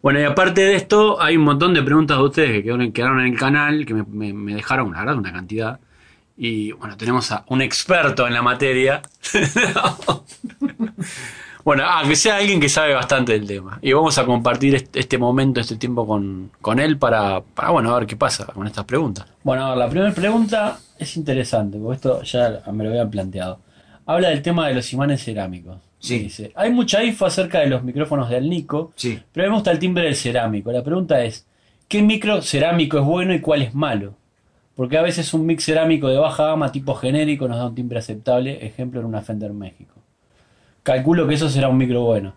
Bueno, y aparte de esto, hay un montón de preguntas de ustedes que quedaron, en el canal, que me, dejaron, la verdad, una cantidad. Y bueno, tenemos a un experto en la materia. bueno, ah, que sea alguien que sabe bastante del tema. Y vamos a compartir este, momento, este tiempo con, con él para, para, bueno, a ver qué pasa con estas preguntas. Bueno, a la primera pregunta es interesante, porque esto ya me lo habían planteado. Habla del tema de los imanes cerámicos. Sí. Dice, hay mucha info acerca de los micrófonos de Alnico, Sí. pero a mí me gusta el timbre del cerámico. La pregunta es, ¿qué micro cerámico es bueno y cuál es malo? Porque a veces un mix cerámico de baja gama tipo genérico nos da un timbre aceptable, ejemplo en una Fender México. Calculo que eso será un micro bueno.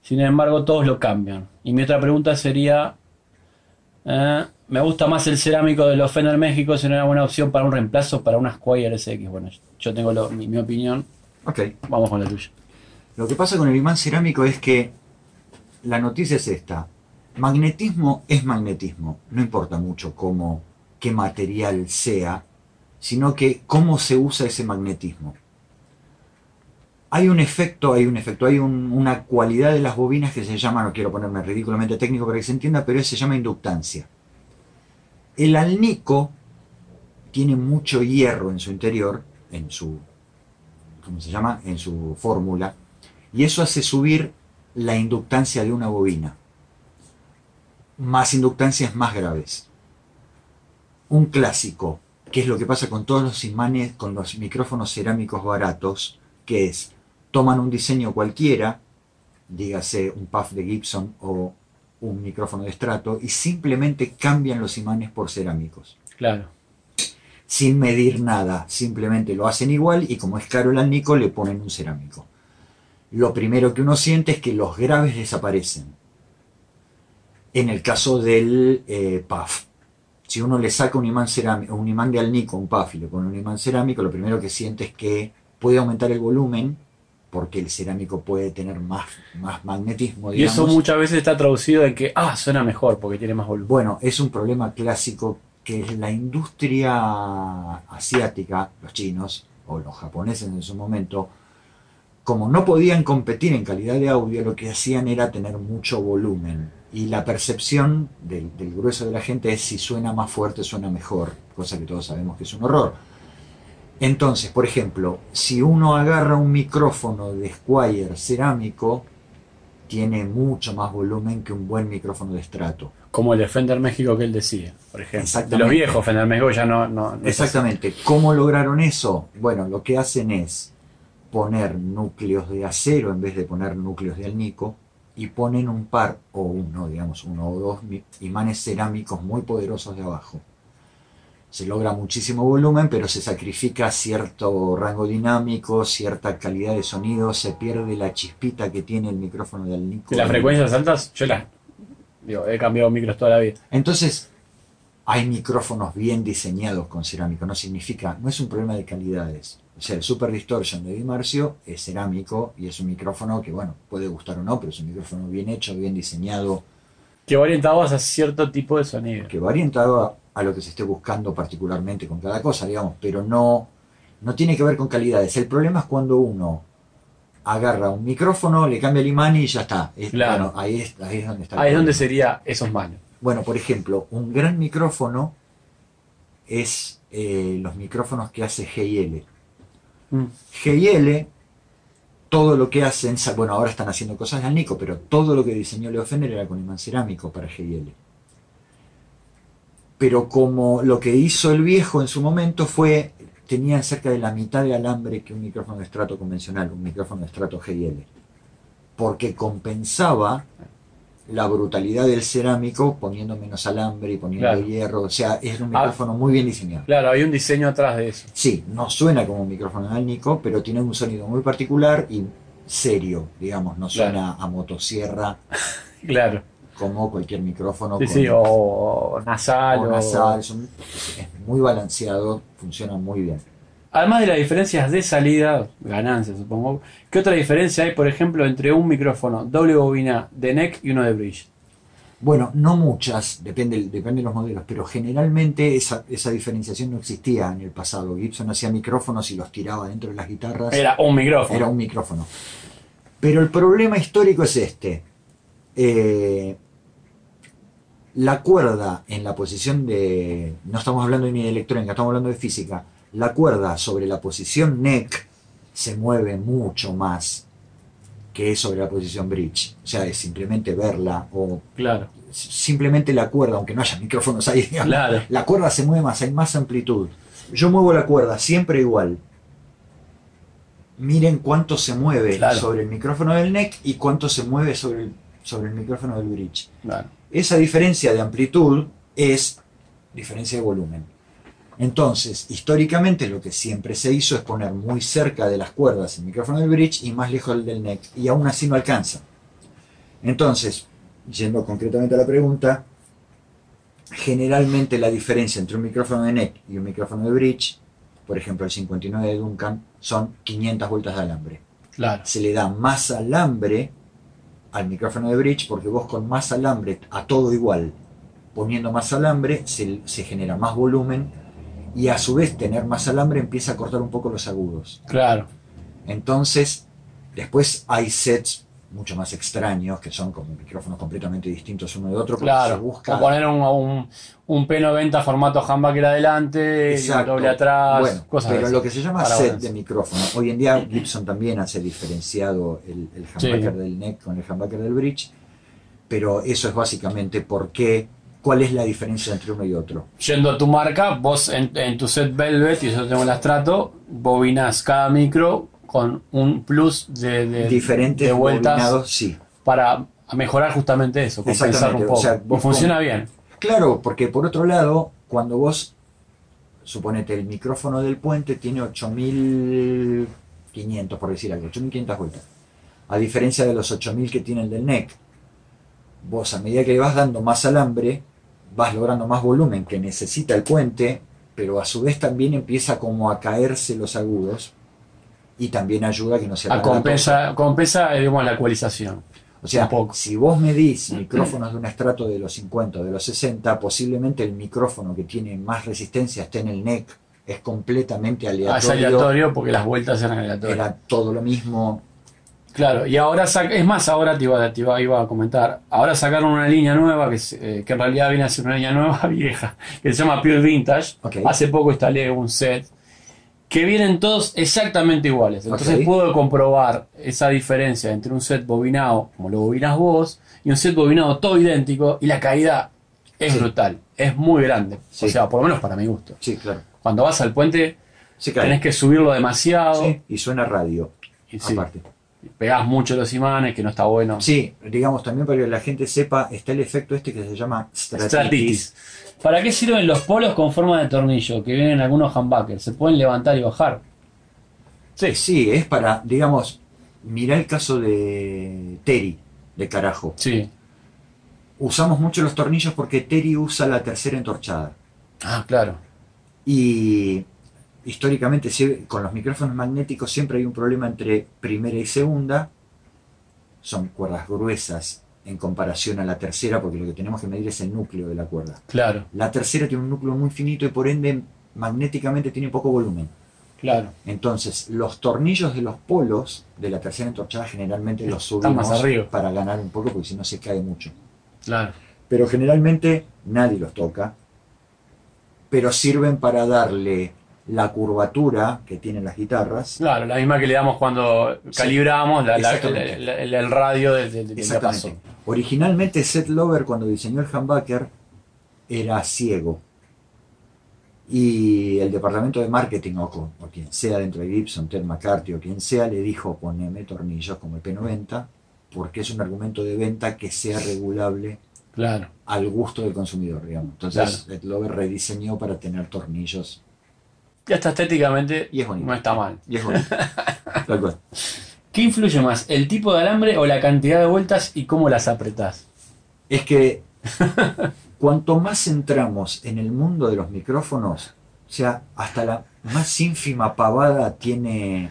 Sin embargo, todos lo cambian. Y mi otra pregunta sería, eh, me gusta más el cerámico de los Fender México, sería una buena opción para un reemplazo para una Squire SX. Bueno, yo tengo lo- mi, mi opinión, Ok. vamos con la tuya. Lo que pasa con el imán cerámico es que la noticia es esta. Magnetismo es magnetismo. No importa mucho cómo, qué material sea, sino que cómo se usa ese magnetismo. Hay un efecto, hay un efecto, hay un- una cualidad de las bobinas que se llama, no quiero ponerme ridículamente técnico para que se entienda, pero se llama inductancia. El alnico tiene mucho hierro en su interior, en su, ¿cómo se llama? En su fórmula, y eso hace subir la inductancia de una bobina. Más inductancias más graves. Un clásico, que es lo que pasa con todos los imanes, con los micrófonos cerámicos baratos, que es, toman un diseño cualquiera, dígase un puff de Gibson o un micrófono de estrato, y simplemente cambian los imanes por cerámicos Claro. sin medir nada, simplemente lo hacen igual y como es caro el alnico le ponen un cerámico. Lo primero que uno siente es que los graves desaparecen. En el caso del eh, puff, si uno le saca un imán, cerámico, un imán de alnico, un puff y le pone un imán cerámico, lo primero que siente es que puede aumentar el volumen porque el cerámico puede tener más, más magnetismo. Y eso muchas veces está traducido en que, ah, suena mejor porque tiene más volumen. Bueno, es un problema clásico que la industria asiática, los chinos o los japoneses en su momento, como no podían competir en calidad de audio, lo que hacían era tener mucho volumen. Y la percepción del, del grueso de la gente es si suena más fuerte, suena mejor, cosa que todos sabemos que es un horror. Entonces, por ejemplo, si uno agarra un micrófono de Squire cerámico, tiene mucho más volumen que un buen micrófono de estrato. Como el de Fender México que él decía, por ejemplo. De Exactamente. los viejos Fender México ya no, no, Exactamente. ¿Cómo lograron eso? Bueno, lo que hacen es poner núcleos de acero en vez de poner núcleos de alnico y ponen un par o uno, digamos, uno o dos imanes cerámicos muy poderosos de abajo. Se logra muchísimo volumen, pero se sacrifica cierto rango dinámico, cierta calidad de sonido, se pierde la chispita que tiene el micrófono de alnico. Las frecuencias altas, yo las. Digo, he cambiado micros toda la vida. Entonces, hay micrófonos bien diseñados con cerámico, no significa, no es un problema de calidades. O sea, el Super Distortion de Di Marcio es cerámico y es un micrófono que, bueno, puede gustar o no, pero es un micrófono bien hecho, bien diseñado, Que va orientado hacia cierto tipo de sonido. que va orientado a, a lo que se esté buscando particularmente con cada cosa, digamos, pero no, no tiene que ver con calidades. El problema es cuando uno agarra un micrófono, le cambia el imán y ya está. Es- Claro. bueno, ahí, es, ahí es donde está. Ahí es donde sería esos malos. Bueno, por ejemplo, un gran micrófono es eh, los micrófonos que hace GL. Mm. GL, todo lo que hacen, bueno, ahora están haciendo cosas de Alnico, pero todo lo que diseñó Leo Fender era con imán cerámico para GL. Pero como lo que hizo el viejo en su momento fue, tenía cerca de la mitad de alambre que un micrófono de estrato convencional, un micrófono de estrato GL. Porque compensaba la brutalidad del cerámico poniendo menos alambre y poniendo Claro. hierro. O sea, es un Ah. micrófono muy bien diseñado. Claro, hay un diseño atrás de eso. Sí, no suena como un micrófono de Alnico, pero tiene un sonido muy particular y serio, digamos, no Claro. suena a motosierra Claro. como cualquier micrófono Sí, con- sí, o nasal. o o- nasal, es muy balanceado, funciona muy bien. Además de las diferencias de salida, ganancias supongo, ¿qué otra diferencia hay, por ejemplo, entre un micrófono doble bobina de neck y uno de bridge? Bueno, no muchas, depende, depende de los modelos, pero generalmente esa, esa diferenciación no existía en el pasado. Gibson hacía micrófonos y los tiraba dentro de las guitarras. Era un micrófono. Era un micrófono. Pero el problema histórico es este. Eh, La cuerda en la posición de. No estamos hablando ni de electrónica, estamos hablando de física. La cuerda sobre la posición neck se mueve mucho más que sobre la posición bridge. O sea, es simplemente verla o Claro, simplemente la cuerda, aunque no haya micrófonos ahí, digamos, claro. la cuerda se mueve más, hay más amplitud. Yo muevo la cuerda siempre igual. Miren cuánto se mueve Claro. sobre el micrófono del neck y cuánto se mueve sobre el, sobre el micrófono del bridge. claro. Esa diferencia de amplitud es diferencia de volumen. Entonces, históricamente lo que siempre se hizo es poner muy cerca de las cuerdas el micrófono del bridge y más lejos el del neck, y aún así no alcanza. Entonces, yendo concretamente a la pregunta, generalmente la diferencia entre un micrófono de neck y un micrófono de bridge, por ejemplo el 59 de Duncan, son 500 vueltas de alambre Claro, se le da más alambre al micrófono de bridge porque vos con más alambre, a todo igual, poniendo más alambre, se, se genera más volumen y a su vez tener más alambre empieza a cortar un poco los agudos. claro. Entonces, después hay sets mucho más extraños que son como micrófonos completamente distintos uno de otro se Claro, busca o poner un, un, un P90 formato humbucker adelante, y un doble atrás, Bueno, cosas pero así. lo que se llama Para set de micrófono. Hoy en día Gibson también hace diferenciado el, el humbucker Sí. del neck con el humbucker del bridge, pero eso es básicamente por qué, cuál es la diferencia entre uno y otro. Yendo a tu marca, vos en, en tu set Velvet, y yo tengo el Astrato, bobinas cada micro con un plus de, de, Diferentes de vueltas sí. para mejorar justamente eso, compensar un poco. o sea, y funciona bien. Claro, porque por otro lado, cuando vos, suponete, el micrófono del puente tiene 8500, por decir algo, 8500 vueltas. A diferencia de los 8000 que tiene el del neck, vos a medida que le vas dando más alambre, vas logrando más volumen que necesita el puente, pero a su vez también empieza como a caerse los agudos y también ayuda a que no se A alargue la compensa, compensa eh, digamos, la ecualización. o sea, si vos medís micrófonos de un estrato de los 50 o de los 60, posiblemente el micrófono que tiene más resistencia esté en el neck. Es completamente Ah, es aleatorio. aleatorio porque las vueltas eran aleatorias. Era todo lo mismo. Claro, y ahora es más, ahora te iba, te iba, iba a comentar, ahora sacaron una línea nueva que, eh, que en realidad viene a ser una línea nueva vieja, que se llama Pure Vintage. Hace poco instalé un set que vienen todos exactamente iguales. Entonces puedo comprobar esa diferencia entre un set bobinado, como lo bobinas vos, y un set bobinado todo idéntico, y la caída es Sí. brutal, es muy grande. Sí. O sea, por lo menos para mi gusto. Sí, claro. Cuando vas al puente, cae. tenés que subirlo demasiado, Sí, y suena radio, y sí, aparte. Pegás mucho los imanes, que no está bueno. Sí, digamos también para que la gente sepa, está el efecto este que se llama stratitis. Stratitis. ¿Para qué sirven los polos con forma de tornillo que vienen en algunos humbuckers? ¿Se pueden levantar y bajar? Sí, sí, es para, digamos, mirá el caso de Terry, de carajo. Sí. Usamos mucho los tornillos porque Terry usa la tercera entorchada. Ah, claro. Y históricamente con los micrófonos magnéticos siempre hay un problema entre primera y segunda. Son cuerdas gruesas en comparación a la tercera porque lo que tenemos que medir es el núcleo de la cuerda. Claro, La tercera tiene un núcleo muy finito y por ende magnéticamente tiene poco volumen. claro. Entonces los tornillos de los polos de la tercera entorchada generalmente los Están más subimos arriba. para ganar un poco porque si no se cae mucho. Claro. Pero generalmente nadie los toca, pero sirven para darle la curvatura que tienen las guitarras. Claro, la misma que le damos cuando Sí. calibramos la- la- Exactamente. el, radio del, del- del Exactamente. Originalmente Seth Lover cuando diseñó el humbucker era ciego. Y el departamento de marketing o, o quien sea dentro de Gibson, Ted McCarthy o quien sea, le dijo poneme tornillos como el P90 porque es un argumento de venta que sea regulable Claro. al gusto del consumidor, digamos. Entonces Seth Lover rediseñó para tener tornillos Y hasta estéticamente Y es bonito. no está mal. y es bonito. Tal cual. ¿Qué influye más, el tipo de alambre o la cantidad de vueltas y cómo las apretás? es que cuanto más entramos en el mundo de los micrófonos, o sea, hasta la más ínfima pavada tiene...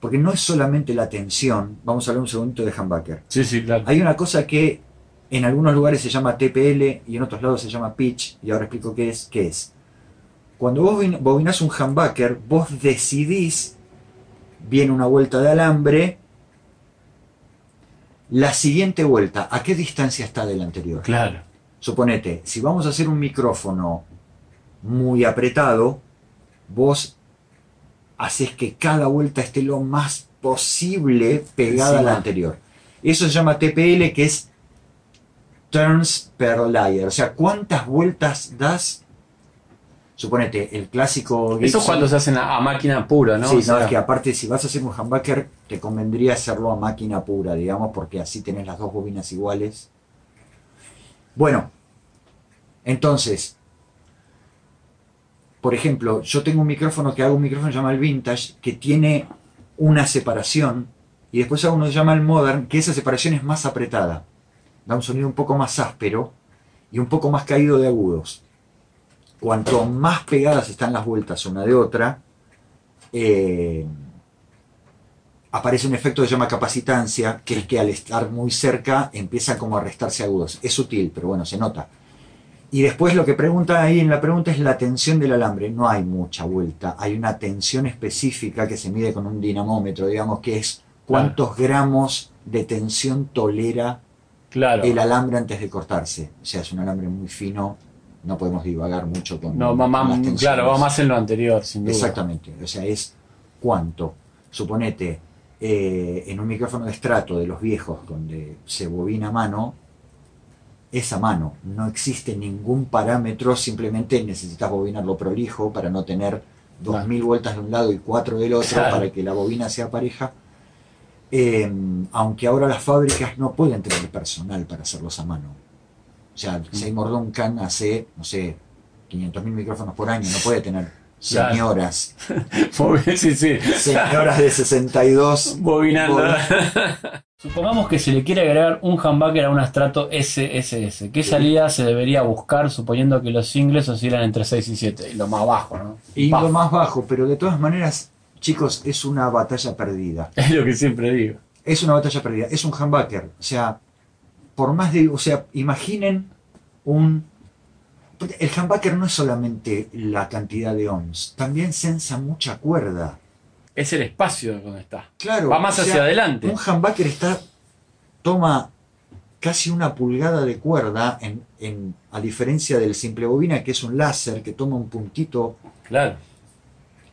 Porque no es solamente la tensión, vamos a hablar un segundito de humbucker. Sí, sí, claro. Hay una cosa que en algunos lugares se llama TPL y en otros lados se llama pitch, y ahora explico qué es. Qué es. Cuando vos bobin- bobinás un humbucker, vos decidís, viene una vuelta de alambre, la siguiente vuelta, ¿a qué distancia está de la anterior? Claro. Suponete, si vamos a hacer un micrófono muy apretado, vos haces que cada vuelta esté lo más posible pegada a la anterior. Eso se llama TPL, que es turns per layer. O sea, ¿cuántas vueltas das? Suponete, el clásico. Eso cuando se hacen a, a máquina pura, ¿no? Sí, O sea, no, es que aparte, si vas a hacer un humbucker, te convendría hacerlo a máquina pura, digamos, porque así tenés las dos bobinas iguales. Bueno, entonces, por ejemplo, yo tengo un micrófono que hago un micrófono que se llama el Vintage, que tiene una separación, y después hago uno que llama el Modern, que esa separación es más apretada. Da un sonido un poco más áspero y un poco más caído de agudos. Cuanto más pegadas están las vueltas una de otra, eh, aparece un efecto que se llama capacitancia, que es que al estar muy cerca empieza como a restarse agudos. Es sutil, pero bueno, se nota. Y después lo que pregunta ahí en la pregunta es la tensión del alambre. No hay mucha vuelta, hay una tensión específica que se mide con un dinamómetro, digamos, que es cuántos gramos de tensión tolera Claro. el alambre antes de cortarse. O sea, es un alambre muy fino, no podemos divagar mucho con, No, con más- las claro, va más en lo anterior, sin duda. Exactamente, o sea, es cuánto. Suponete, eh, en un micrófono de estrato de los viejos, donde se bobina a mano, es a mano, no existe ningún parámetro, simplemente necesitas bobinarlo prolijo para no tener 2000 vueltas de un lado y 4 del otro Claro. para que la bobina sea pareja. Eh, aunque ahora las fábricas no pueden tener personal para hacerlos a mano. O sea, Seymour Duncan hace, no sé, 500.000 micrófonos por año, no puede tener señoras, sí, sí. señoras de 62. Bobinando. Bobin- Supongamos que se le quiere agregar un humbucker a un Astrato SSS. ¿Qué salida se debería buscar suponiendo que los singles oscilan entre 6 y 7? Y lo más bajo, ¿no? Y Paf. lo más bajo, pero de todas maneras, chicos, es una batalla perdida. Es lo que siempre digo. Es una batalla perdida, es un humbucker. O sea, por más de. O sea, imaginen un. El humbucker no es solamente la cantidad de ohms, también sensa mucha cuerda. Es el espacio donde está. Claro. Va más hacia sea, adelante. Un humbucker está. toma casi una pulgada de cuerda, en, en- a diferencia del simple bobina, que es un láser que toma un puntito. Claro.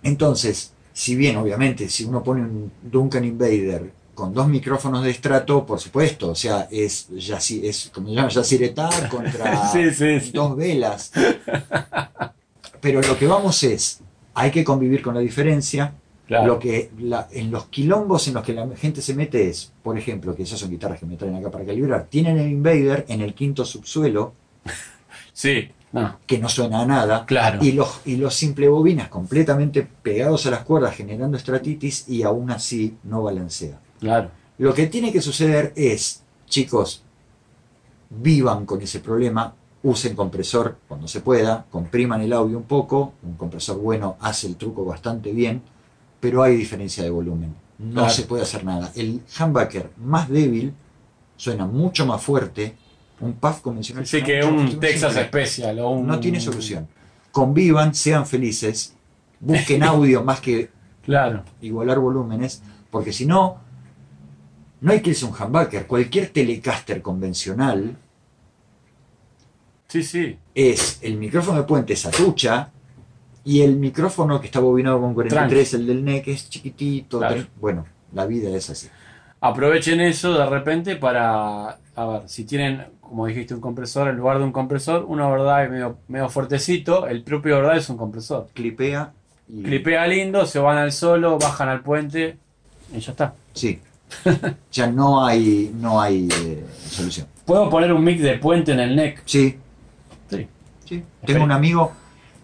Entonces, si bien obviamente si uno pone un Duncan Invader con dos micrófonos de estrato, por supuesto, o sea, es, yaci- es como se llama, yaciretar contra Sí, sí, sí. dos velas. Pero lo que vamos es, hay que convivir con la diferencia. Claro. Lo que la- en los quilombos en los que la gente se mete es, por ejemplo, que esas son guitarras que me traen acá para calibrar, tienen el Invader en el quinto subsuelo, Sí. No. que no suena a nada, Claro. y los, y los simple bobinas completamente pegados a las cuerdas generando estratitis y aún así no balancea. Claro. Lo que tiene que suceder es, chicos, vivan con ese problema, usen compresor cuando se pueda, compriman el audio un poco, un compresor bueno hace el truco bastante bien, pero hay diferencia de volumen. No Claro. se puede hacer nada. El humbucker más débil suena mucho más fuerte, un puff convencional. Sí, suena que un Texas. Special o un... No tiene solución. Convivan, sean felices, busquen audio más que Claro. igualar volúmenes, porque si no, no hay que irse a un humbucker. Cualquier telecaster convencional Sí, sí. es el micrófono de puente satucha y el micrófono que está bobinado con 43, el del NEC, es chiquitito. Claro. Bueno, la vida es así. Aprovechen eso de repente para, a ver, si tienen, como dijiste, un compresor, en lugar de un compresor, un overdrive medio, medio fuertecito, el propio overdrive es un compresor. Clipea y. Clipea lindo, se van al solo, bajan al puente y ya está. Sí. ya no hay, no hay eh, solución. ¿Puedo poner un mic de puente en el neck? Sí, Sí. Sí. Tengo un amigo,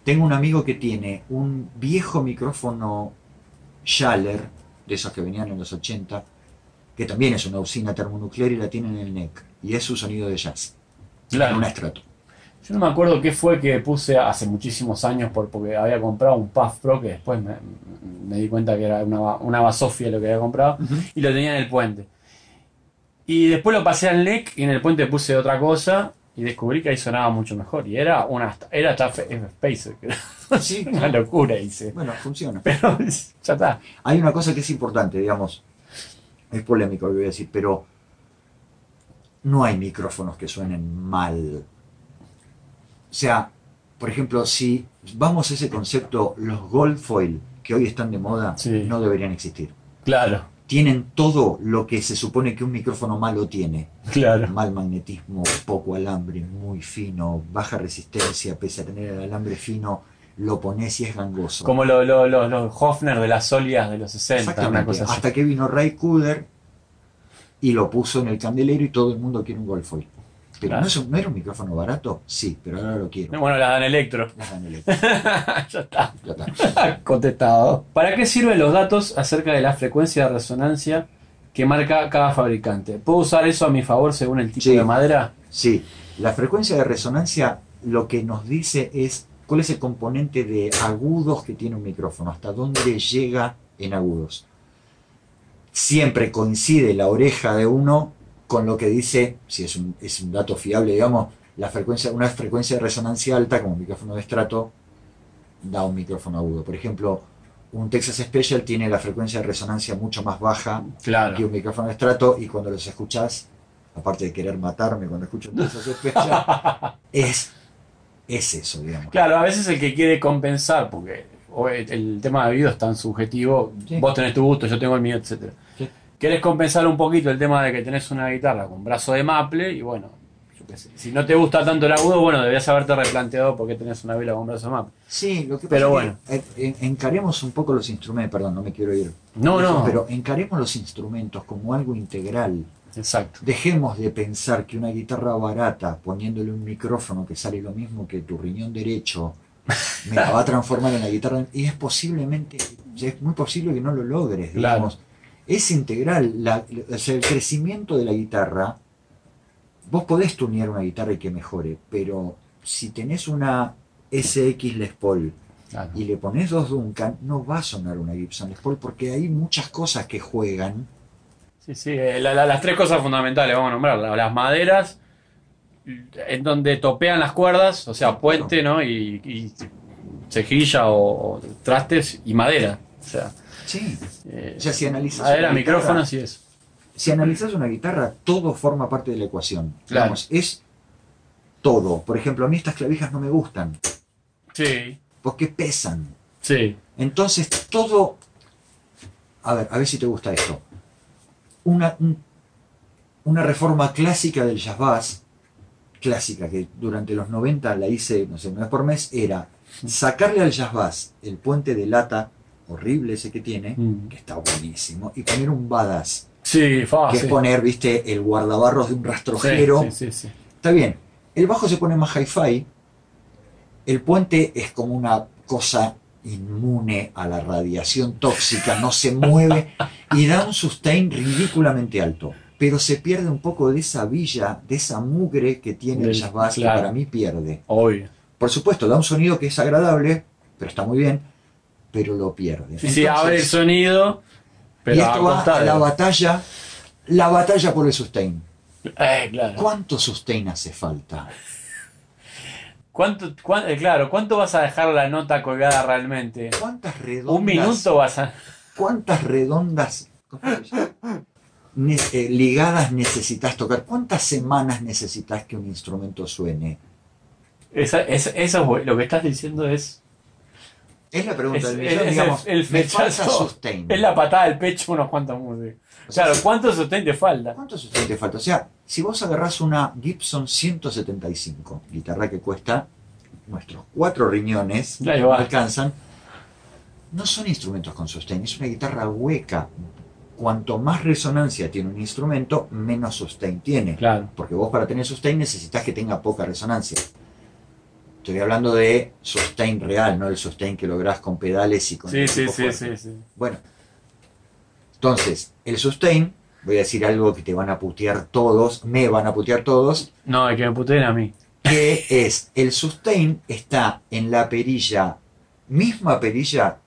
tengo un amigo que tiene un viejo micrófono Schaller, de esos que venían en los 80, que también es una usina termonuclear y la tiene en el neck. Y es su sonido de jazz. Claro. En un estrato. Yo no me acuerdo qué fue que puse hace muchísimos años por, porque había comprado un Puff Pro que después me, me di cuenta que era una, una Basofia lo que había comprado y lo tenía en el puente. Y después lo pasé al NEC y en el puente puse otra cosa y descubrí que ahí sonaba mucho mejor. Y era una era hasta Spacer, Sí. una locura hice. Bueno, funciona. Pero ya está. Hay una cosa que es importante, digamos, es polémico lo que voy a decir, pero no hay micrófonos que suenen mal. Sea, por ejemplo, si vamos a ese concepto, los gold foil que hoy están de moda Sí. no deberían existir. Claro, Tienen todo lo que se supone que un micrófono malo tiene. claro. Mal magnetismo, poco alambre, muy fino, baja resistencia, pese a tener el alambre fino, lo pones y es gangoso. Como los lo, lo- los Hofner de las Solias de los 60, una Exactamente. cosa así. Hasta que vino Ray Cooder y lo puso en el candelero y todo el mundo quiere un Gold Foil. Pero Claro. ¿no, es un- ¿no era un micrófono barato? Sí, pero ahora lo quiero. Bueno, la dan Electro. La candelera. ya está. Ya está. Contestado. ¿Para qué sirven los datos acerca de la frecuencia de resonancia que marca cada fabricante? ¿Puedo usar eso a mi favor según el tipo Sí. de madera? Sí, la frecuencia de resonancia lo que nos dice es cuál es el componente de agudos que tiene un micrófono, hasta dónde llega en agudos. Siempre coincide la oreja de uno con lo que dice, si es un, es un dato fiable, digamos, la frecuencia, una frecuencia de resonancia alta, como un micrófono de estrato, da un micrófono agudo. Por ejemplo, un Texas Special tiene la frecuencia de resonancia mucho más baja que Claro. un micrófono de estrato y cuando los escuchás, aparte de querer matarme cuando escucho un Texas Special, es, es eso, digamos. Claro, a veces el que quiere compensar, porque el, tema de video es tan subjetivo, Sí. vos tenés tu gusto, yo tengo el mío. Sí. Querés compensar un poquito el tema de que tenés una guitarra con brazo de maple y bueno, yo qué sé, si no te gusta tanto el agudo, bueno, deberías haberte replanteado por qué tenés una vela con brazo de maple. Sí, lo que pasa Pero es bueno. que, eh, encaremos un poco los instrumentos, perdón, no me quiero ir. No, no. Pero encaremos los instrumentos como algo integral. Exacto. Dejemos de pensar que una guitarra barata, poniéndole un micrófono que sale lo mismo que tu riñón derecho, me la va a transformar en la guitarra. Y es posiblemente, es muy posible que no lo logres, Claro. Es integral. la- o sea, el crecimiento de la guitarra, vos podés tunear una guitarra y que mejore, pero si tenés una SX Les Paul claro. y le pones dos Duncan, no va a sonar una Gibson Les Paul porque hay muchas cosas que juegan. Sí, sí, eh, la- la- las tres cosas fundamentales, vamos a nombrar, la- las maderas, en donde topean las cuerdas, o sea, puente, ¿no? Y, y cejilla o, o trastes y madera. O sea, Sí. eh, O sea, si analizas una guitarra- micrófonos y eso. Si analizas una guitarra, todo forma parte de la ecuación. Claro. Digamos, es todo. Por ejemplo, a mí estas clavijas no me gustan Sí, porque pesan. sí. Entonces, todo. A ver, a ver si te gusta esto. Una, un- una reforma clásica del jazz bass, clásica, que durante los 90 la hice, no sé, una vez por mes, era sacarle al jazz bass el puente de lata horrible ese que tiene, Mm. que está buenísimo, y poner un badass, Sí, que fácil. es poner, viste, el guardabarros de un rastrojero. Sí, sí. Está bien, el bajo se pone más hi-fi, el puente es como una cosa inmune a la radiación tóxica, no se mueve y da un sustain ridículamente alto. Pero se pierde un poco de esa villa, de esa mugre que tiene el Del- jazz bass, claro. que para mí pierde. Obvio. Por supuesto, da un sonido que es agradable, pero está muy bien, pero lo pierde. Sí, sí, abre el sonido, pero y esto va a la batalla, la batalla por el sustain. Eh, claro. ¿Cuánto sustain hace falta? ¿Cuánto, cuán- eh, claro, ¿cuánto vas a dejar la nota colgada realmente? ¿Cuántas redondas? Un minuto vas a... ¿Cuántas redondas eh, ligadas necesitas tocar? ¿Cuántas semanas necesitas que un instrumento suene? Esa, es- eso es bu- lo que estás diciendo es, Es la pregunta Es- del millón, es digamos. el- el me falta sustain. es la patada del pecho unos cuantos músicos. O sea, Claro, ¿cuánto sostén te falta? ¿Cuánto sustain te falta? O sea, si vos agarrás una Gibson 175, guitarra que cuesta nuestros cuatro riñones, no alcanzan, no son instrumentos con sustain, es una guitarra hueca. Cuanto más resonancia tiene un instrumento, menos sustain tiene. Claro. Porque vos para tener sustain necesitas que tenga poca resonancia. Estoy hablando de sustain real, no el sustain que lográs con pedales y con Sí, sí, sí, sí, sí. Bueno, entonces, el sustain, voy a decir algo que te van a putear todos, me van a putear todos, No, hay que me puteen a mí. que es el sustain está en la perilla, misma perilla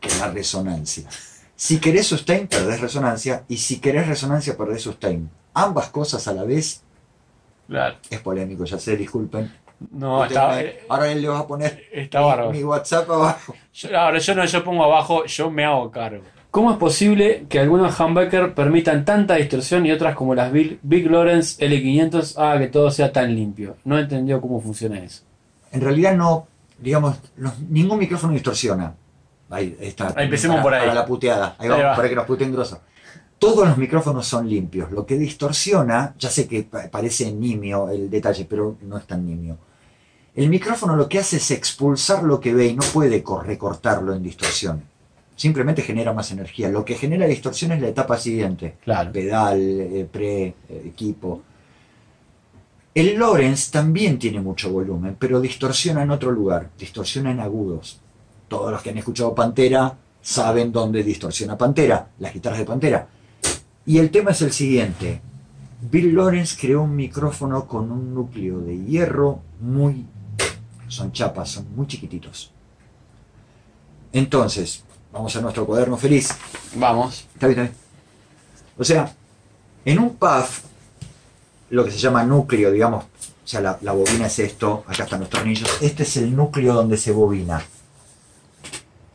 que la resonancia. Si querés sustain, perdés resonancia, y si querés resonancia, perdés sustain. Ambas cosas a la vez Claro. es polémico, ya sé, disculpen. No, está, me- ahora él le va a poner está mi- WhatsApp abajo. Yo- ahora yo no, yo pongo abajo, yo me hago cargo. ¿Cómo es posible que algunos humbucker permitan tanta distorsión y otras como las Big, Big Lawrence L500 haga que todo sea tan limpio? No entendió cómo funciona eso. En realidad no, digamos, los- ningún micrófono distorsiona. Ahí está. Ahí, empecemos para, por ahí. Para la puteada. Ahí Ahí vamos, va. para que nos puteen grosso. Todos los micrófonos son limpios. Lo que distorsiona, ya sé que pa- parece nimio el detalle, pero no es tan nimio. El micrófono lo que hace es expulsar lo que ve y no puede cor- recortarlo en distorsión. Simplemente genera más energía. Lo que genera distorsión es la etapa siguiente Claro. pedal, eh, pre, eh, equipo. El Lorenz también tiene mucho volumen, pero distorsiona en otro lugar, distorsiona en agudos. Todos los que han escuchado Pantera saben dónde distorsiona Pantera, las guitarras de Pantera. Y el tema es el siguiente. Bill Lawrence creó un micrófono con un núcleo de hierro muy... Son chapas, son muy chiquititos. Entonces, vamos a nuestro cuaderno feliz. Vamos. Está bien, está bien. O sea, en un puff, lo que se llama núcleo, digamos, o sea, la, la bobina es esto, acá están los tornillos, este es el núcleo donde se bobina.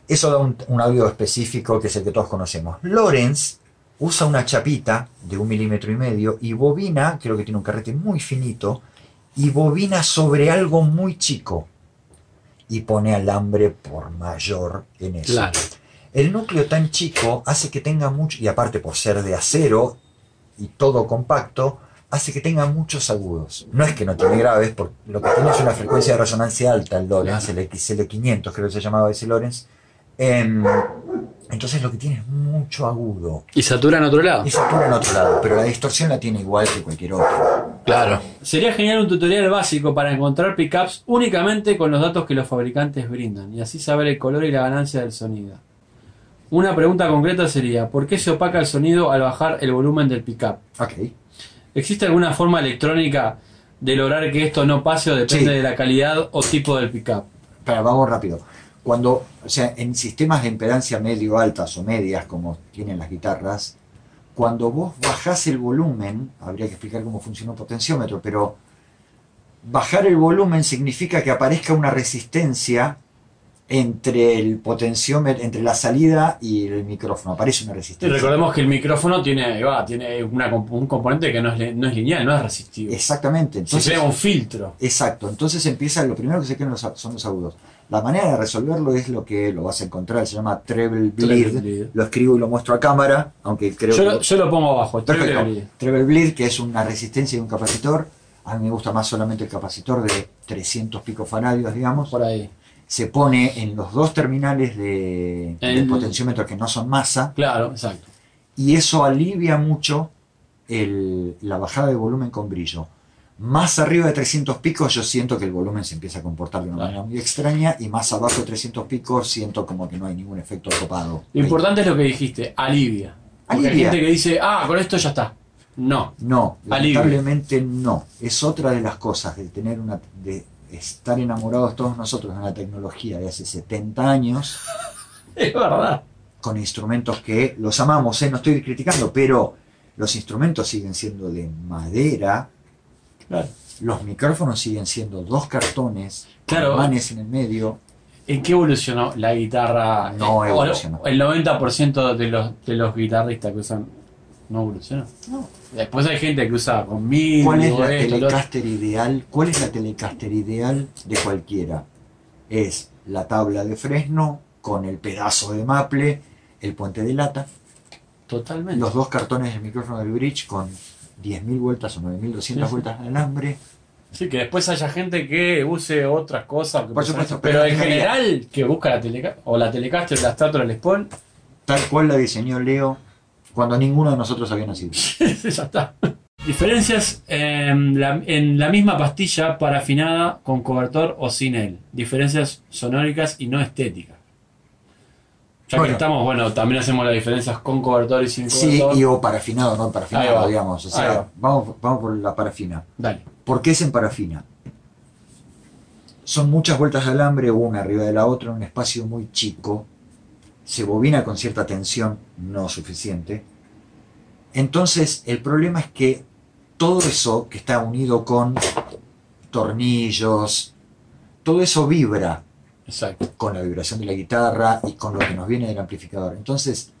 Eso da un, un audio específico que es el que todos conocemos. Lorenz usa una chapita de un milímetro y medio y bobina, creo que tiene un carrete muy finito, y bobina sobre algo muy chico. Y pone alambre por mayor en eso. Claro. El núcleo tan chico hace que tenga mucho, y aparte por ser de acero y todo compacto, hace que tenga muchos agudos. No es que no tiene graves, porque lo que tiene es una frecuencia de resonancia alta, el Lorenz, el XL500, creo que se llamaba ese Lorenz. Em, entonces lo que tiene es mucho agudo. Y satura en otro lado. Y satura en otro lado, pero la distorsión la tiene igual que cualquier otro. Claro. Sería genial un tutorial básico para encontrar pickups únicamente con los datos que los fabricantes brindan y así saber el color y la ganancia del sonido. Una pregunta concreta sería, ¿por qué se opaca el sonido al bajar el volumen del pickup? Ok. ¿Existe alguna forma electrónica de lograr que esto no pase o depende Sí. de la calidad o tipo del pickup? Pero vamos rápido. Cuando, o sea, en sistemas de impedancia medio altas o medias, como tienen las guitarras, cuando vos bajás el volumen, habría que explicar cómo funciona un potenciómetro, pero bajar el volumen significa que aparezca una resistencia entre el potenciómetro, entre la salida y el micrófono. Aparece una Y resistencia. recordemos que el micrófono tiene, va, tiene una un componente que no es, li- no es lineal, no es resistivo. Exactamente. Se Entonces, crea un filtro. Exacto, entonces empieza, lo primero que se los- son los agudos. La manera de resolverlo es lo que lo vas a encontrar, se llama treble bleed. Treble bleed. Lo escribo y lo muestro a cámara, aunque creo Yo que... lo, yo lo pongo abajo. Perfecto. treble bleed. Treble bleed, que es una resistencia de un capacitor. A mí me gusta más solamente el capacitor de 300 picofaradios, digamos. Por ahí. Se pone en los dos terminales de, del El- potenciómetro que no son masa Claro, exacto. y eso alivia mucho el- la bajada de volumen con brillo. Más arriba de 300 picos yo siento que el volumen se empieza a comportar de una Claro. manera muy extraña y más abajo de 300 picos siento como que no hay ningún efecto topado. Lo importante es lo que dijiste, alivia. Porque hay Alivia. gente que dice, ah, con esto ya está. No. No, Alivia. lamentablemente no. Es otra de las cosas de tener una de estar enamorados todos nosotros de una tecnología de hace 70 años Es verdad. con instrumentos que los amamos, ¿eh? no estoy criticando, pero los instrumentos siguen siendo de madera, Claro. Los micrófonos siguen siendo dos cartones, Claro. manes en el medio. ¿En qué evolucionó la guitarra? No Eh, evolucionó. El 90% de los, de los guitarristas que usan no evolucionó. No. Después hay gente que usa con mil, ¿Cuál es la esto, telecaster ideal? ¿Cuál es la telecaster ideal de cualquiera? Es la tabla de Fresno con el pedazo de maple, el puente de lata, Totalmente. los dos cartones del micrófono del bridge con 10.000 vueltas o 9.200 Sí, sí. vueltas de alambre. Sí, que después haya gente que use otras cosas. Por supuesto, pero pero en general, que busca la Telecaster, o la Telecaster, la la Les Paul, Tal cual la diseñó Leo cuando ninguno de nosotros había nacido. ya está. Diferencias en la, en la misma pastilla parafinada con cobertor o sin él. Diferencias sonóricas y no estéticas. Ya Bueno. que estamos, bueno, también hacemos las diferencias con cobertor y sin Sí, cobertor. y o parafinado, no parafinado, digamos. O sea, va. vamos, vamos por la parafina. Dale. ¿Por qué es en parafina? Son muchas vueltas de alambre, una arriba de la otra, en un espacio muy chico. Se bobina con cierta tensión, no suficiente. Entonces, el problema es que todo eso que está unido con tornillos, todo eso vibra Exacto. con la vibración de la guitarra y con lo que nos viene del amplificador. Entonces,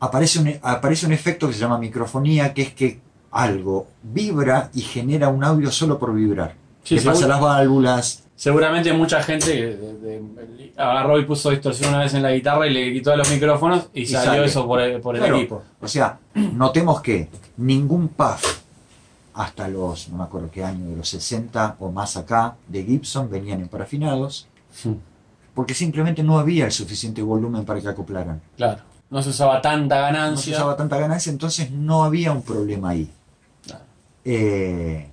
aparece un, aparece un efecto que se llama microfonía, que es que algo vibra y genera un audio solo por vibrar. Sí, que pasa las válvulas. Seguramente mucha gente de- de- agarró y puso distorsión una vez en la guitarra y le quitó los micrófonos y, Y salió sale. eso por el, por el Claro. equipo. O sea, notemos que ningún puff hasta los, no me acuerdo qué año, de los 60 o más acá, de Gibson venían en parafinados, Sí, porque simplemente no había el suficiente volumen para que acoplaran. Claro. No se usaba tanta No se ganancia. usaba tanta ganancia, entonces no había un problema ahí. Claro. Eh,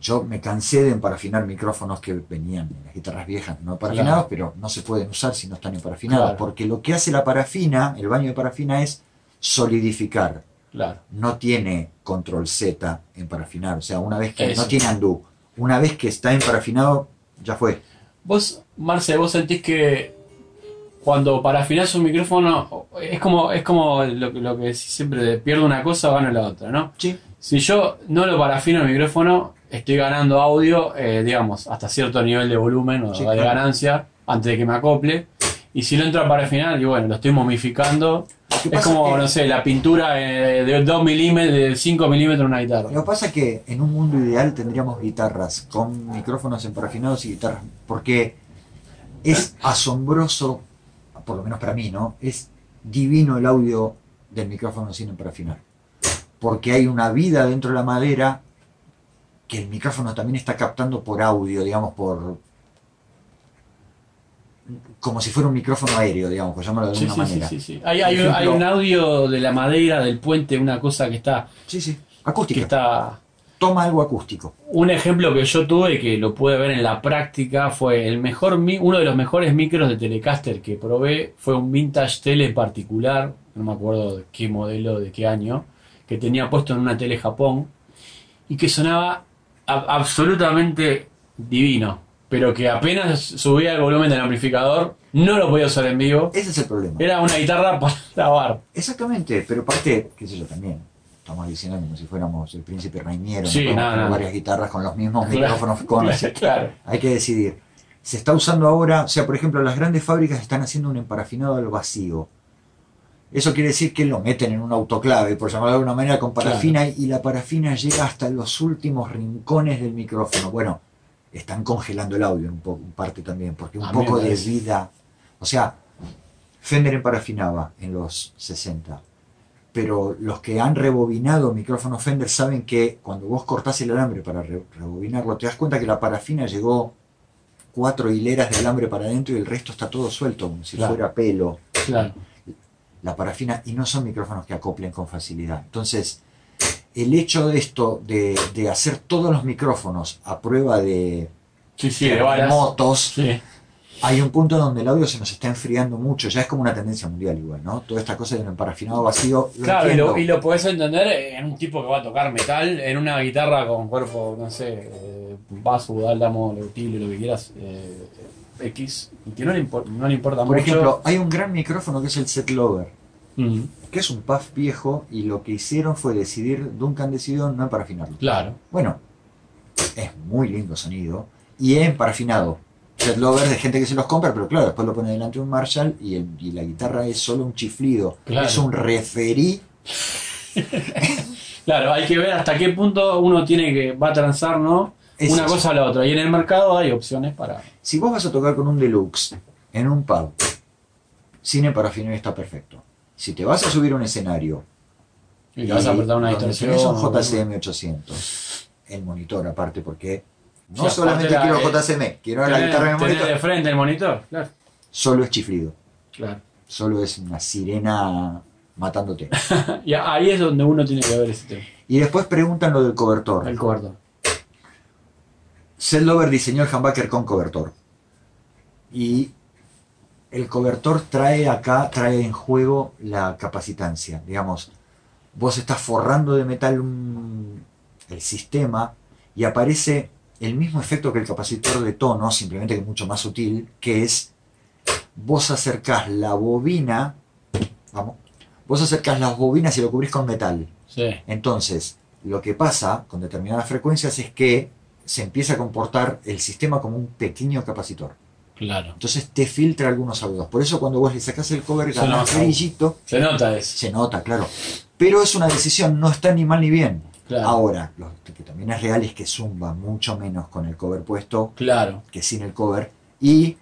yo me cansé de emparafinar micrófonos que venían en las guitarras viejas, no parafinados, Claro. pero no se pueden usar si no están emparafinados, Claro. porque lo que hace la parafina, el baño de parafina, es solidificar. Claro. No tiene control Z en parafinar, o sea, una vez que Eso. no tiene undo, una vez que está emparafinado, ya fue. Vos, Marce, vos sentís que cuando parafinás un micrófono es como, es como lo, que- lo que decís siempre de pierdo una cosa, gano la otra, ¿no? Sí. Si yo no lo parafino el micrófono, estoy ganando audio, eh, digamos, hasta cierto nivel de volumen o Sí, de claro. ganancia antes de que me acople. Y si lo entro a parafinar, y bueno, lo estoy momificando. Es como, no sé, la pintura eh, de 2 milímetros, de 5 milímetros en una guitarra. Lo que pasa es que en un mundo ideal tendríamos guitarras con micrófonos emparafinados y guitarras, porque es asombroso, por lo menos para mí, ¿no? Es divino el audio del micrófono sin emparafinar, porque hay una vida dentro de la madera que el micrófono también está captando por audio, digamos, por como si fuera un micrófono aéreo, digamos, por llamarlo de alguna sí, sí, manera. sí, sí. Hay, hay un- hay ejemplo- un audio de la madera, del puente, una cosa que está... sí, sí, Que acústica. está Toma algo acústico. Un ejemplo que yo tuve que lo pude ver en la práctica fue el mejor uno de los mejores micros de Telecaster que probé fue un vintage tele particular, no me acuerdo de qué modelo, de qué año, que tenía puesto en una tele Japón y que sonaba absolutamente divino, pero que apenas subía el volumen del amplificador no lo podía usar en vivo. Ese es el problema. Era una guitarra para grabar. Exactamente, pero parte, qué sé yo también. Estamos diciendo como si fuéramos el príncipe Reiniero, Sí, no, varias guitarras con los mismos Claro, micrófonos con claro. Hay que decidir. Se está usando ahora, o sea, por ejemplo, las grandes fábricas están haciendo un emparafinado al vacío. Eso quiere decir que lo meten en un autoclave, por llamarlo de alguna manera, con parafina y la parafina llega hasta los últimos rincones del micrófono. Bueno, están congelando el audio en, po- en parte también, porque un A poco de vida. O sea, Fender emparafinaba en los 60, pero los que han rebobinado micrófonos Fender saben que cuando vos cortás el alambre para re- rebobinarlo, te das cuenta que la parafina llegó cuatro hileras de alambre para adentro y el resto está todo suelto, como si Claro. fuera pelo Claro. la parafina y no son micrófonos que acoplen con facilidad. Entonces, el hecho de esto, de, de hacer todos los micrófonos a prueba de Sí, sí, de Sí. Hay un punto donde el audio se nos está enfriando mucho, ya es como una tendencia mundial igual, ¿no? Toda esta cosa de un emparafinado vacío, lo Claro, y lo, y lo podés entender en un tipo que va a tocar metal, en una guitarra con cuerpo, no sé, eh, basso, dálamo, leutible, lo que quieras, eh, X, y que no le, impor- no le importa Por mucho. ejemplo, hay un gran micrófono que es el Set Lover, que es un puff viejo y lo que hicieron fue decidir, Duncan decidió no emparafinarlo. claro, Bueno, es muy lindo sonido y es parafinado. Set Lover de gente que se los compra, pero claro, después lo pone delante de un Marshall y, el- y la guitarra es solo un chiflido. Claro. Es un referí. claro, hay que ver hasta qué punto uno tiene que, va a transar, ¿no? Es una eso. cosa a la otra. Y en el mercado hay opciones para... Si vos vas a tocar con un deluxe en un pub, cine parafinado está perfecto. Si te vas a subir a un escenario Y le vas a apretar una distorsión. tenés un JCM 800, el monitor aparte, porque no solamente la- quiero JCM, quiero la guitarra en el monitor, de frente el monitor, claro. solo es chiflido. claro. Solo es una sirena matándote. Y ahí es donde uno tiene que ver ese tema, Y después preguntan lo del cobertor. el cobertor. Lover diseñó el humbucker con cobertor. Y el cobertor trae acá, trae en juego la capacitancia. Digamos, vos estás forrando de metal un- el sistema y aparece el mismo efecto que el capacitor de tono, simplemente que mucho más sutil, que es vos acercás la bobina, vamos, vos acercás las bobinas y lo cubrís con metal. Sí, Entonces, lo que pasa con determinadas frecuencias es que se empieza a comportar el sistema como un pequeño capacitor. claro. Entonces te filtra algunos audios. Por eso cuando vos le sacás el cover, ganás brillito, Se nota eso. se nota, claro. Pero es una decisión, no está ni mal ni bien. Claro. Ahora, lo que también es real es que zumba mucho menos con el cover puesto Claro. que sin el cover. Y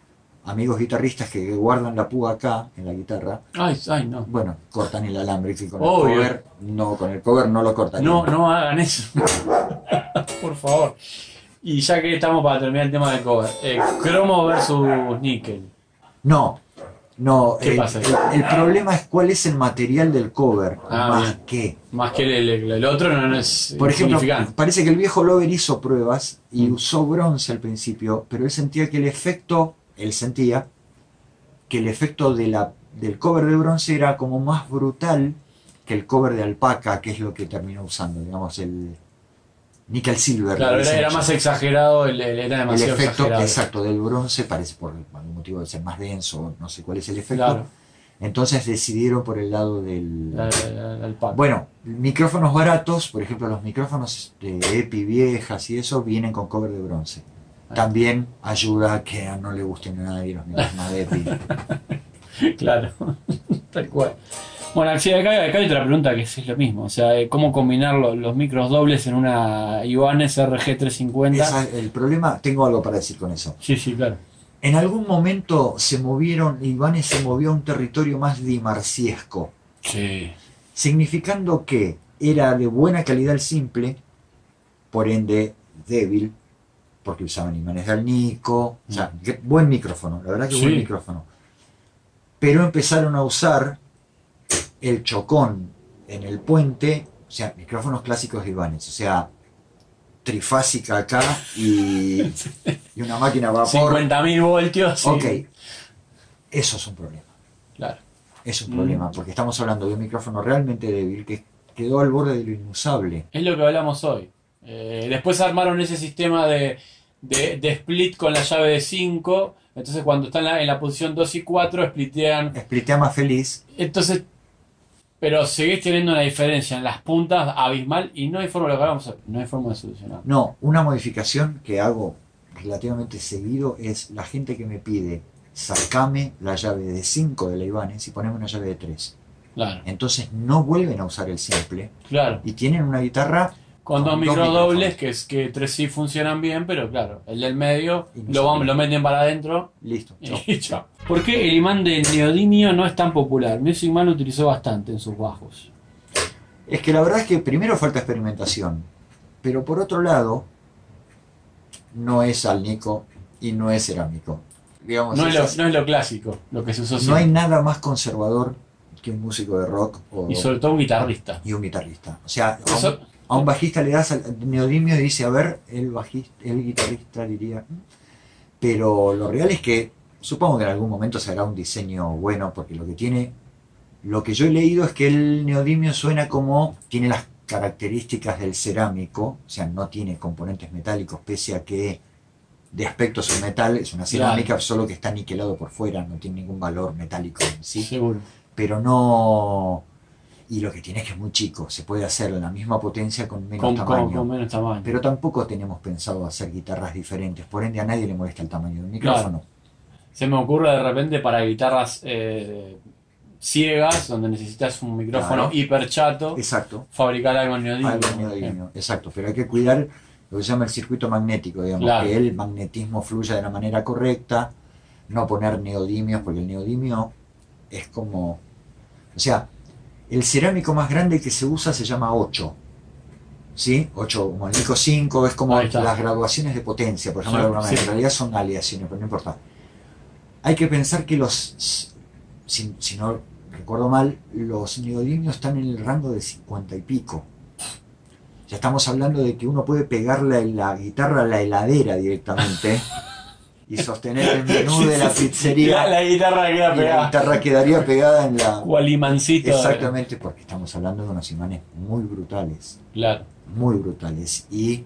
amigos guitarristas que guardan la púa acá en la guitarra, Ay, ay, no. bueno, cortan el alambre y con Obvio. el cover, no, con el cover no lo cortan. No, no hagan eso. Por favor. Y ya que estamos para terminar el tema del cover, eh, cromo versus níquel. No, no. ¿Qué el, pasa? el- el problema es cuál es el material del cover, Ah, más bien. que. Más que el, otro no, no es Por ejemplo, parece que el viejo Lover hizo pruebas y Mm. usó bronce al principio, pero él sentía que el efecto, él sentía que el efecto de la, del cover de bronce era como más brutal que el cover de alpaca, que es lo que terminó usando, digamos, el nickel silver. Claro, era, era más exagerado, el, el- era el demasiado efecto exagerado. exacto del bronce parece por algún motivo de ser más denso, no sé cuál es el efecto. Claro, Entonces decidieron por el lado del, la- la- la alpaca. bueno, micrófonos baratos, por ejemplo, los micrófonos de EPI viejas y eso vienen con cover de bronce. Ah. También ayuda a que no le gusten a nadie los micrófonos de EPI. Claro, tal cual. Bueno, sí, acá, acá hay otra pregunta que es, es lo mismo. O sea, eh, ¿cómo combinar lo- los micros dobles en una Ibanez RG350? Esa- el problema, tengo algo para decir con eso. Sí, sí, claro. En algún momento se movieron, Ibanez se movió a un territorio más dimarciesco, Sí. significando que era de buena calidad el simple, por ende débil, porque usaban imanes de alnico, o sea, que- buen micrófono, la verdad que buen Sí. micrófono. Pero empezaron a usar el chocón en el puente, o sea, micrófonos clásicos Ibanez, o sea, trifásica acá y, y una máquina a vapor. 50.000 voltios. sí. Ok, eso es un problema. Claro. Es un Mm. problema, porque estamos hablando de un micrófono realmente débil que quedó al borde de lo inusable. Es lo que hablamos hoy. Eh, después armaron ese sistema de, de- de split con la llave de 5. Entonces, cuando están en la, en la posición 2 y 4, splitean. Explitea más feliz. Entonces, pero seguís teniendo una diferencia en las puntas abismal y no hay forma, lo que hablamos hoy, no hay forma de solucionar. No, una modificación que hago relativamente seguido es la gente que me pide sacame la llave de 5 de la Ibanez y poneme una llave de 3. Claro, Entonces no vuelven a usar el simple claro. y tienen una guitarra Con dos Con dos micros dobles, micrófonos. que es que tres sí funcionan bien, pero claro, el del medio lo, lo meten para adentro listo. chao. y chao. ¿Por qué el imán de neodimio no es tan popular? Music Man lo utilizó bastante en sus bajos. Es que la verdad es que primero falta experimentación, pero por otro lado, no es alnico y no es cerámico. Digamos, No es, lo, no es lo clásico, lo que se usó no siempre. hay nada más conservador que un músico de rock o, Y sobre todo un guitarrista. y un guitarrista. O sea, Eso- a un bajista le das al neodimio y dice, a ver, el, bajista, el guitarrista diría... Pero lo real es que supongo que en algún momento se hará un diseño bueno, porque lo que tiene, lo que yo he leído es que el neodimio suena como, tiene las características del cerámico, o sea, no tiene componentes metálicos, pese a que de aspecto es un metal, es una cerámica, solo que está niquelado por fuera, no tiene ningún valor metálico en sí Seguro. pero no. Y lo que tiene es que es muy chico, se puede hacer la misma potencia con menos Con, tamaño. con menos tamaño. Pero tampoco tenemos pensado hacer guitarras diferentes, por ende a nadie le molesta el tamaño del micrófono. Se me ocurre de repente para guitarras eh, ciegas, donde necesitas un micrófono Claro. hiper chato, Exacto, fabricar algo en neodimio. exacto, pero hay que cuidar lo que se llama el circuito magnético, digamos, Claro. que el magnetismo fluya de la manera correcta, no poner neodimios, porque el neodimio es como. O sea, el cerámico más grande que se usa se llama 8. ¿Sí? 8, como el Nico 5, es como las graduaciones de potencia, por ejemplo, Sí, de alguna manera. sí. en realidad son aleaciones, pero no importa. Hay que pensar que los, si, si no recuerdo mal, los neodimios están en el rango de 50 y pico. Ya estamos hablando de que uno puede pegarle la guitarra a la heladera directamente y sostener el menú de la pizzería La, la guitarra queda y la pegada. guitarra quedaría pegada en la... Cual imancito. Exactamente, porque estamos hablando de unos imanes muy brutales, Claro. muy brutales y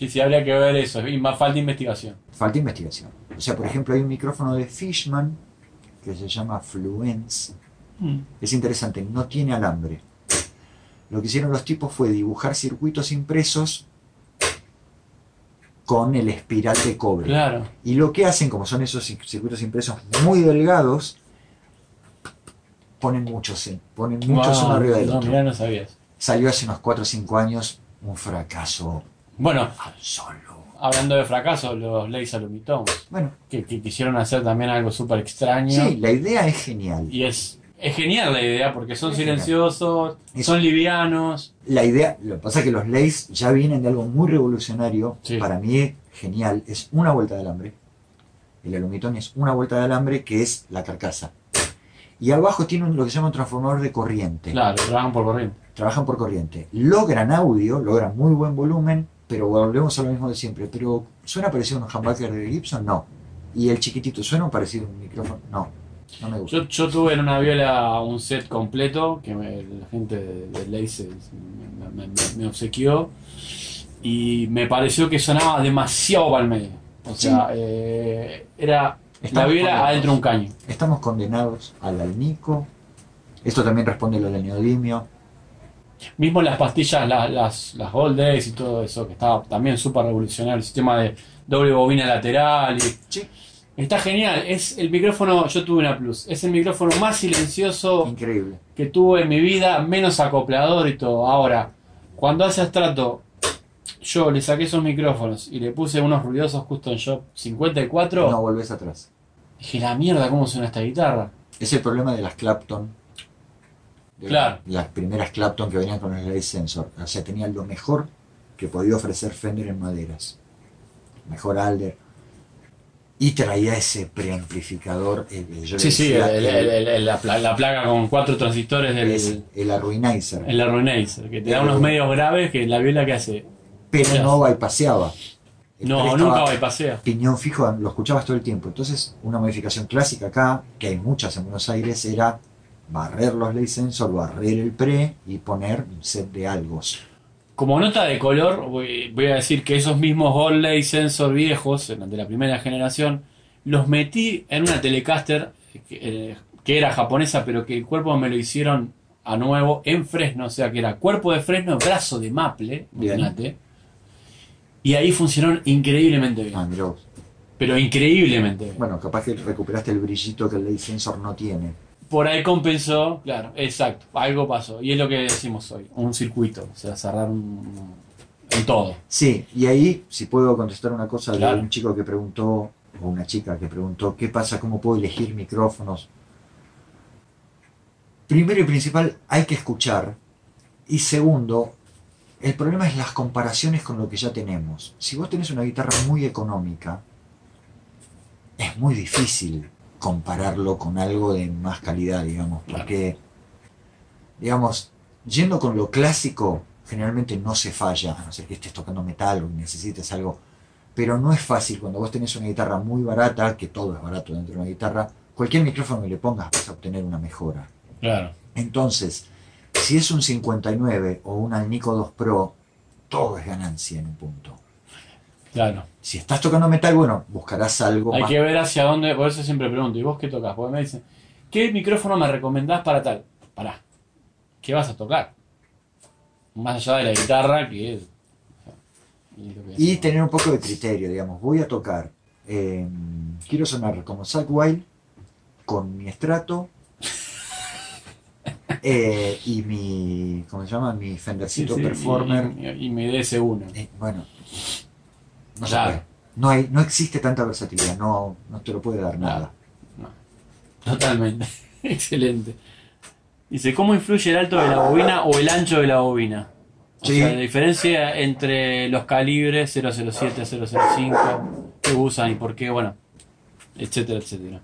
Y si habría que ver eso, y más falta investigación. falta investigación. O sea, por ejemplo, hay un micrófono de Fishman que se llama Fluence. Es interesante, no tiene alambre. Lo que hicieron los tipos fue dibujar circuitos impresos con el espiral de cobre. Claro. Y lo que hacen, como son esos circuitos impresos muy delgados, ponen muchos, en- ponen muchos Wow, uno arriba del no, otro. mirá, no sabías. Salió hace unos 4 o 5 años, un fracaso Bueno, absoluto. hablando de fracaso, los Laser Lumitones, Bueno, que, que quisieron hacer también algo súper extraño. sí, la idea es genial. Y es, es genial la idea porque son Es silenciosos, Es- son livianos. La idea, lo que pasa es que los Lays ya vienen de algo muy revolucionario, Sí. para mí genial, es una vuelta de alambre. El alumitón es una vuelta de alambre que es la carcasa. Y abajo tiene un- lo que se llama un transformador de corriente. Claro, trabajan por corriente. Trabajan por corriente. Logran audio, logran muy buen volumen, pero volvemos a lo mismo de siempre. Pero ¿suena parecido a un humbucker de Gibson? No. Y el chiquitito, ¿suena parecido a un micrófono? No. No me gusta. Yo, yo tuve en una viola un set completo que me- la gente de, de Lace me, me- me- obsequió y me pareció que sonaba demasiado para el medio. O sea, eh, era la Estamos viola condenados. adentro de un caño. Estamos condenados al alnico. Esto también responde lo del neodimio. Mismo las pastillas, la- las, las Gold Days y todo eso, que estaba también súper revolucionario, el sistema de doble bobina lateral. Y, Sí. Está genial, es el micrófono, yo tuve una Plus, es el micrófono más silencioso Increíble. que tuve en mi vida, menos acoplador y todo. Ahora, cuando hace astrato, yo le saqué esos micrófonos y le puse unos ruidosos Custom Shop 54, No volvés atrás. dije, la mierda, ¿cómo suena esta guitarra? Es el problema de las Clapton. De Claro. Las primeras Clapton que venían con el Lace Sensor. O sea, tenían lo mejor que podía ofrecer Fender en maderas. Mejor Alder. Y traía ese preamplificador. eh, yo Sí, sí, el- la, la plaga con cuatro transistores del es el Arruinizer. el Arruinator, que te da unos medios graves que la viola que hace. pero no bypaseaba. No, nunca bypasea. Piñón fijo, lo escuchabas todo el tiempo. Entonces, una modificación clásica acá, que hay muchas en Buenos Aires, era barrer los Sensor, barrer el pre y poner un set de algos. Como nota de color, voy, voy a decir que esos mismos Goldley Sensor viejos, de la primera generación, los metí en una Telecaster que, eh, que era japonesa, pero que el cuerpo me lo hicieron a nuevo en Fresno, o sea que era cuerpo de Fresno, brazo de maple, imagínate. Y ahí funcionaron increíblemente bien, Ah, mirá vos. pero increíblemente bien. Bueno, capaz que recuperaste el brillito que el Lace Sensor no tiene. Por ahí compensó, claro, exacto, algo pasó. Y es lo que decimos hoy, un circuito, o sea, cerrar un, en todo. Sí, y ahí, si puedo contestar una cosa Claro. de un chico que preguntó, o una chica que preguntó, ¿qué pasa? ¿Cómo puedo elegir micrófonos? Primero y principal, hay que escuchar. Y segundo, el problema es las comparaciones con lo que ya tenemos. Si vos tenés una guitarra muy económica, es muy difícil compararlo con algo de más calidad, digamos, porque, digamos, yendo con lo clásico, generalmente no se falla, a no ser que estés tocando metal o necesites algo, pero no es fácil cuando vos tenés una guitarra muy barata, que todo es barato dentro de una guitarra, cualquier micrófono que le pongas vas a obtener una mejora. Claro. Entonces, si es un 59 o un Alnico 2 Pro, todo es ganancia en un punto. Claro. Si estás tocando metal, bueno, buscarás algo Hay más. que ver hacia dónde, por eso siempre pregunto, ¿y vos qué tocas? Porque me dicen, ¿qué micrófono me recomendás para tal? Pará, ¿qué vas a tocar? Más allá de la guitarra, que es... y tener un poco de criterio, digamos, voy a tocar, eh, quiero sonar como Zack Wild, con mi estrato eh, y mi, ¿cómo se llama? Mi Fendercito sí, Performer. Y, y mi DS1. Eh, bueno, no Claro. No, hay, no existe tanta versatilidad, no, no te lo puede dar nada. No. Totalmente. Excelente. Dice, ¿cómo influye el alto de la bobina o el ancho de la bobina? O Sí. sea, la diferencia entre los calibres 007, 005, que usan y por qué, bueno, etcétera, etcétera.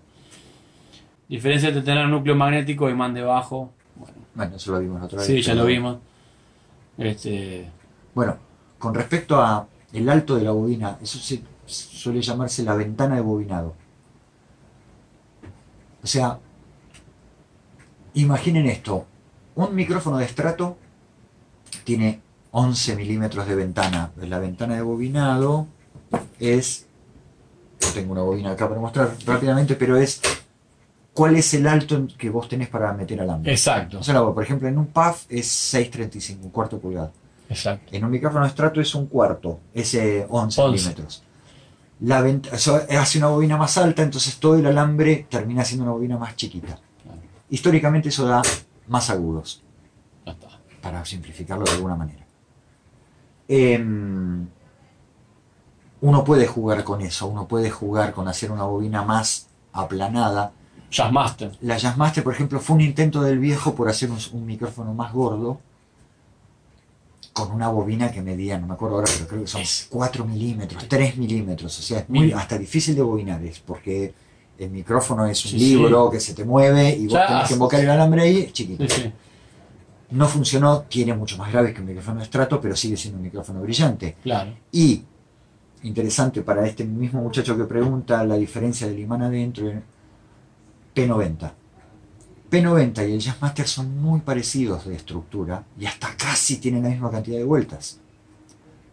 Diferencia entre tener núcleo magnético y imán debajo. Bueno, Bueno, eso lo vimos la otra vez. sí, ya lo vimos. Este, Bueno, con respecto a el alto de la bobina, eso se suele llamarse la ventana de bobinado. O sea, imaginen esto, un micrófono de estrato tiene 11 milímetros de ventana. La ventana de bobinado es, no tengo una bobina acá para mostrar rápidamente, pero es cuál es el alto que vos tenés para meter alambre. exacto, O sea, por ejemplo, en un PAF es 6.35, un cuarto pulgada. Exacto. En un micrófono de estrato es un cuarto, es eh, 11, 11. milímetros. La hace una bobina más alta, entonces todo el alambre termina siendo una bobina más chiquita. Claro. Históricamente eso da más agudos, está. para simplificarlo de alguna manera. em, uno puede jugar con eso, uno puede jugar con hacer una bobina más aplanada. Jazzmaster. La Jazzmaster, por ejemplo, fue un intento del viejo por hacer un, un micrófono más gordo con una bobina que medía, no me acuerdo ahora, pero creo que son Es- 4 milímetros, 3 milímetros, o sea, es muy, hasta difícil de bobinar, es porque el micrófono es un Sí, libro que se te mueve y vos Ya, tenés que invocar el alambre ahí, es chiquito. Sí. No funcionó, tiene mucho más graves que un micrófono estrato, pero sigue siendo un micrófono brillante. Claro. Y, interesante para este mismo muchacho que pregunta la diferencia del imán adentro, en P90. P90 y el Jazzmaster son muy parecidos de estructura y hasta casi tienen la misma cantidad de vueltas.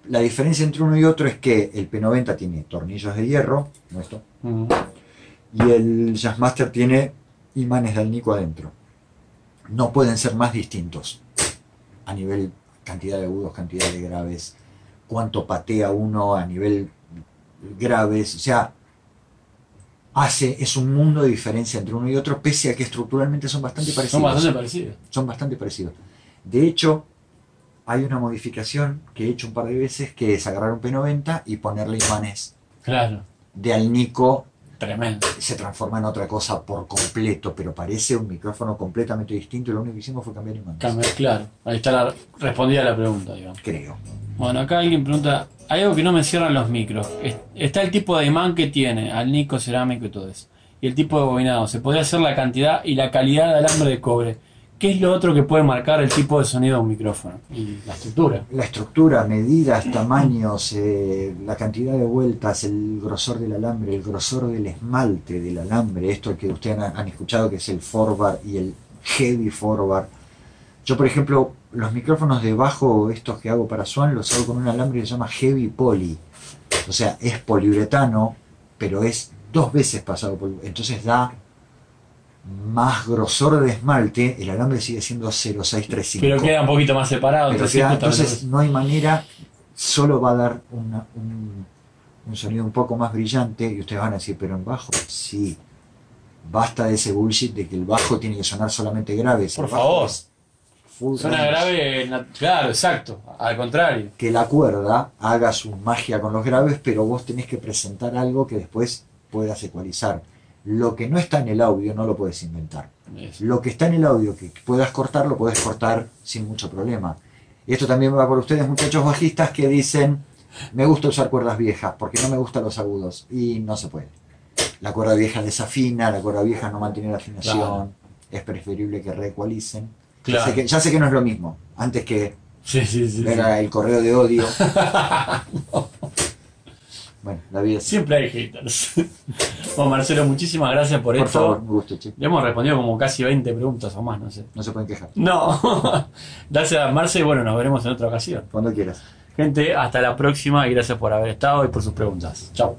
La diferencia entre uno y otro es que el P90 tiene tornillos de hierro, no esto, y el Jazzmaster tiene imanes de alnico adentro. No pueden ser más distintos a nivel cantidad de agudos, cantidad de graves, cuánto patea uno a nivel graves, o sea, hace, es un mundo de diferencia entre uno y otro, pese a que estructuralmente son bastante parecidos. Son bastante parecidos. Son bastante parecidos. De hecho, hay una modificación que he hecho un par de veces, que es agarrar un P90 y ponerle imanes Claro. de alnico Tremendo. se transforma en otra cosa por completo, pero parece un micrófono completamente distinto y lo único que hicimos fue cambiar imanes. Cambio, claro. Ahí está la respondida la pregunta, digamos. Creo. Bueno, acá alguien pregunta, hay algo que no mencionan los micros. Es- Está el tipo de imán que tiene, al nico cerámico y todo eso. Y el tipo de bobinado. Se podría hacer la cantidad y la calidad de alambre de cobre. ¿Qué es lo otro que puede marcar el tipo de sonido de un micrófono? Y la estructura. La estructura, medidas, tamaños, eh, la cantidad de vueltas, el grosor del alambre, el grosor del esmalte del alambre, esto que ustedes han, han escuchado que es el forward y el heavy forward. Yo, por ejemplo, los micrófonos de bajo, estos que hago para Swan, los hago con un alambre que se llama heavy poly. O sea, es poliuretano, pero es dos veces pasado por... Entonces da más grosor de esmalte, el alambre sigue siendo 0,635. Pero queda un poquito más separado. Pero entonces, queda- justamente entonces no hay manera, solo va a dar una- un, un sonido un poco más brillante y ustedes van a decir, pero en bajo, sí. Basta de ese bullshit de que el bajo tiene que sonar solamente grave. Por favor. es Suena grave, claro, exacto. Al contrario. Que la cuerda haga su magia con los graves, pero vos tenés que presentar algo que después puedas ecualizar. Lo que no está en el audio no lo puedes inventar. Lo que está en el audio que puedas cortar, lo puedes cortar sin mucho problema. Y esto también va por ustedes, muchachos bajistas, que dicen, me gusta usar cuerdas viejas, porque no me gustan los agudos. Y no se puede. La cuerda vieja desafina, la cuerda vieja no mantiene la afinación. Claro. Es preferible que reecualicen. Claro. Ya, sé que, no es lo mismo. Antes que sí, sí, sí, era el correo de odio. Bueno, la vida. Siempre hay haters. Bueno, Marcelo, muchísimas gracias por, por esto. Por favor, un gusto, che. Le hemos respondido como casi 20 preguntas o más, no sé. No se pueden quejar. No. gracias, Marce, y bueno, nos veremos en otra ocasión. Cuando quieras. Gente, hasta la próxima y gracias por haber estado y por sus preguntas. Chao.